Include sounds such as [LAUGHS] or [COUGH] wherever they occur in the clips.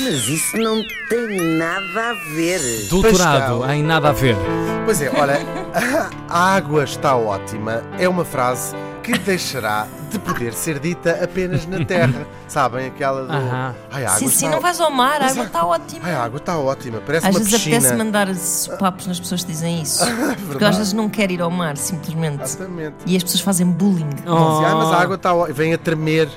Mas isso não tem nada a ver. Doutorado Pascal. em nada a ver. Pois é, olha, a água está ótima é uma frase que deixará de poder ser dita apenas na Terra. Sabem? Aquela do. Aham. Ai, a água Sim, está sim, não vais ao mar, a água está ótima. Ai, a água está ótima, parece Às uma vezes piscina. apetece mandar sopapos nas pessoas que dizem isso. [LAUGHS] Porque às vezes não quer ir ao mar, simplesmente. Exatamente. E as pessoas fazem bullying. Oh. Dizem, ah, mas a água está ótima. Vem a tremer.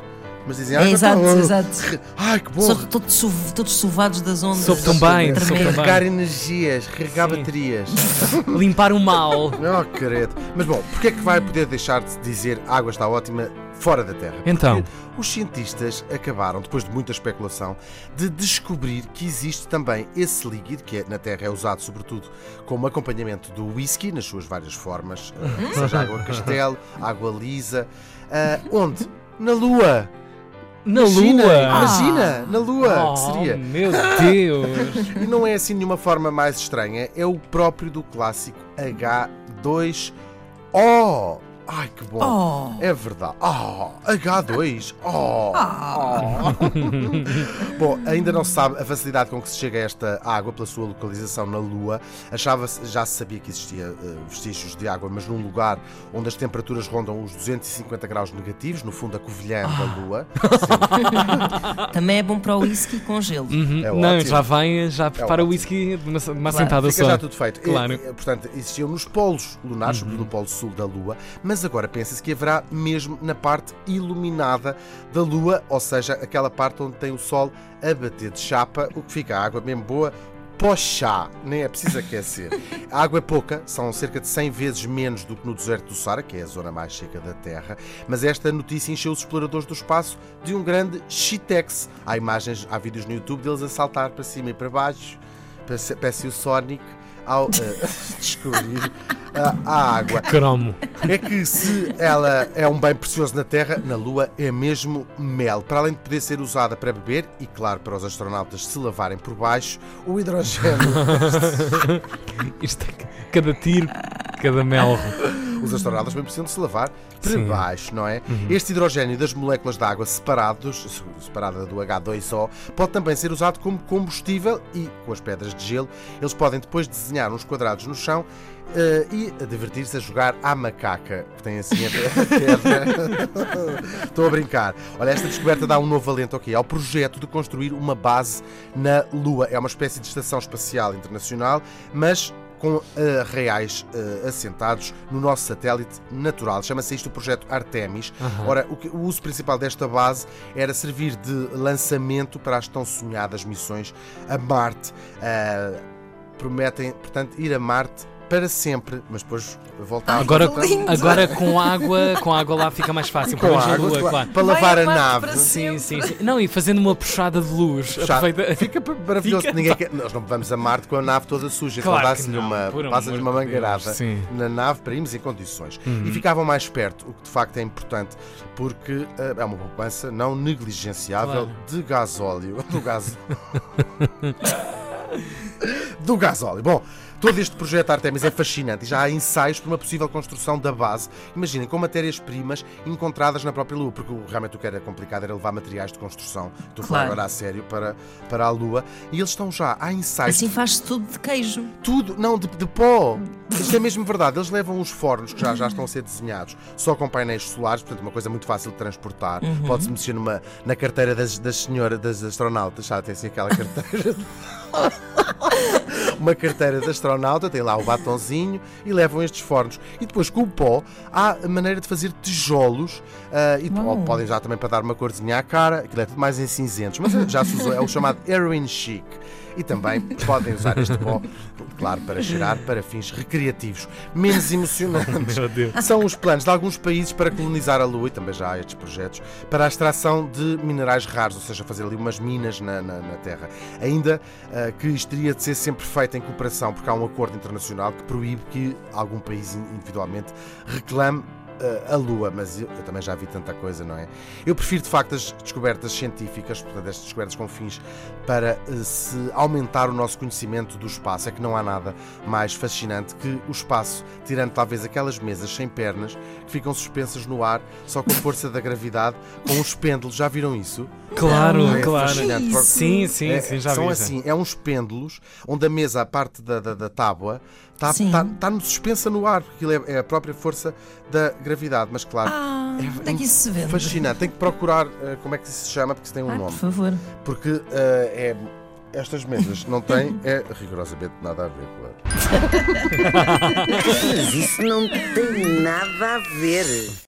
Mas dizem, a água É, exato, exato. Ai, que bom. Só todos, suv- todos sovados das ondas. Soube tão Recarregar energias, recarregar Sim. baterias. [LAUGHS] Limpar o mal. Oh, credo. Mas bom, porquê é que vai poder deixar de dizer a água está ótima fora da Terra? Então. Porque os cientistas acabaram, depois de muita especulação, de descobrir que existe também esse líquido, que é- na Terra é usado sobretudo como acompanhamento do whisky, nas suas várias formas, eh, seja água castelo, água lisa, ah, onde? Na Lua! Na Imagina, lua. Imagina, na Lua, Oh, que seria. meu [LAUGHS] Deus. E não é assim de uma forma mais estranha, é o próprio do clássico H2O. Ai, que bom. Oh. É verdade. Oh, H2. Oh. [LAUGHS] Bom, ainda não se sabe a facilidade com que se chega a esta água pela sua localização na Lua. Achava já se sabia que existia eh, vestígios de água, mas num lugar onde as temperaturas rondam os 250 graus negativos, no fundo a Covilhã da Lua. [LAUGHS] Também é bom para o whisky com gelo. Uhum. É não, ótimo. já vem, já prepara o ótimo. whisky de uma, de uma sentada Fica só. já tudo feito. Claro. E, e, portanto, existiam nos polos lunares, sobretudo no polo sul da Lua, mas agora pensa-se que haverá mesmo na parte iluminada da Lua, ou seja, aquela parte onde tem o Sol a bater de chapa, o que fica a água mesmo boa. Poxa, nem é preciso aquecer. [LAUGHS] A água é pouca, são cerca de 100 vezes menos do que no deserto do Saara, que é a zona mais seca da Terra, mas esta notícia encheu os exploradores do espaço de um grande shitex. Há imagens, há vídeos no YouTube deles a saltar para cima e para baixo, Parece parece o Sonic ao eh, [LAUGHS] descobrir a, a água. Cromo. É que se ela é um bem precioso na Terra, na Lua é mesmo mel. Para além de poder ser usada para beber e, claro, para os astronautas se lavarem por baixo, o hidrogênio. [LAUGHS] Isto é cada tiro, cada melro. Os astronautas bem precisam de se lavar para baixo, não é? Este hidrogênio das moléculas de água separados, separada do H2O, pode também ser usado como combustível e, com as pedras de gelo, eles podem depois desenhar uns quadrados no chão eh, e a divertir-se a jogar à macaca, que tem assim a [LAUGHS] pedra. [LAUGHS] Estou a brincar. Olha, esta descoberta dá um novo alento aqui ao projeto de construir uma base na Lua. É uma espécie de estação espacial internacional, mas com eh, reais eh, assentados no nosso satélite natural. Chama-se isto o projeto Artemis. Ora, o, que- o uso principal desta base era servir de lançamento para as tão sonhadas missões a Marte. Ah, prometem, portanto, ir a Marte para sempre, mas depois voltar Agora, que lindo. agora com água, com água lá fica mais fácil. com água, lua, claro, claro. para lavar a nave. para Sim, sim, sim. Não, e fazendo uma puxada de luz. Aproveita- Fica maravilhoso. Fica- Ninguém quer- Nós não vamos a Marte com a nave toda suja. Claro então dá-se-lhe uma, passa-lhe uma. Uhum. na nave para irmos em condições. E ficavam mais perto, o que de facto é importante, porque eh, é uma poupança não negligenciável Claro. de gasóleo. Do gás. [LAUGHS] [LAUGHS] do gasóleo. Bom. Todo este projeto Artemis é fascinante e já há ensaios para uma possível construção da base. Imaginem, com matérias-primas encontradas na própria Lua, porque realmente o que era complicado era levar materiais de construção, estou a falar agora a sério, para, para a Lua. E eles estão já, há ensaios Assim faz-se tudo de queijo. tudo, não, de, de pó. Isto é mesmo verdade. Eles levam uns fornos que já, já estão a ser desenhados só com painéis solares, portanto, uma coisa muito fácil de transportar. Pode-se mexer numa, na carteira das, das senhoras, das astronautas, já tem assim aquela carteira. [LAUGHS] [LAUGHS] uma carteira de astronauta, tem lá o batonzinho e levam estes fornos. E depois, com o pó, há a maneira de fazer tijolos ah, e ou podem usar também para dar uma corzinha à cara, aquilo é tudo mais em cinzentos, mas já se usou, é o chamado heroin chic. E também podem usar este pó, claro, para cheirar para fins recreativos, menos emocionantes. São os planos de alguns países para colonizar a Lua, e também já há estes projetos, para a extração de minerais raros, ou seja, fazer ali umas minas na, na- na Terra. Ainda ah, que isto teria de ser sempre feito em cooperação, porque há um acordo internacional que proíbe que algum país in- individualmente reclame uh, a Lua, mas eu, eu também já vi tanta coisa, não é? Eu prefiro de facto as descobertas científicas, portanto, estas descobertas com fins para uh, se aumentar o nosso conhecimento do espaço. É que não há nada mais fascinante que o espaço, tirando talvez aquelas mesas sem pernas que ficam suspensas no ar só com a força da gravidade, com uns pêndulos. Já viram isso? Claro, é claro. fascinante. Isso. Sim, sim, É, sim, já são vi. já. assim, é uns pêndulos onde a mesa, a parte da, da, da tábua, está Sim. tá, tá suspensa no ar, porque aquilo é, é a própria força da gravidade. Mas claro, Ah, É- onde é que isso se fascinante. Tem que procurar eh, como é que isso se chama, porque isso tem um Ah, por nome. favor. Porque eh, é, estas mesas não têm é rigorosamente nada a ver, claro. [LAUGHS] Mas isso não tem nada a ver.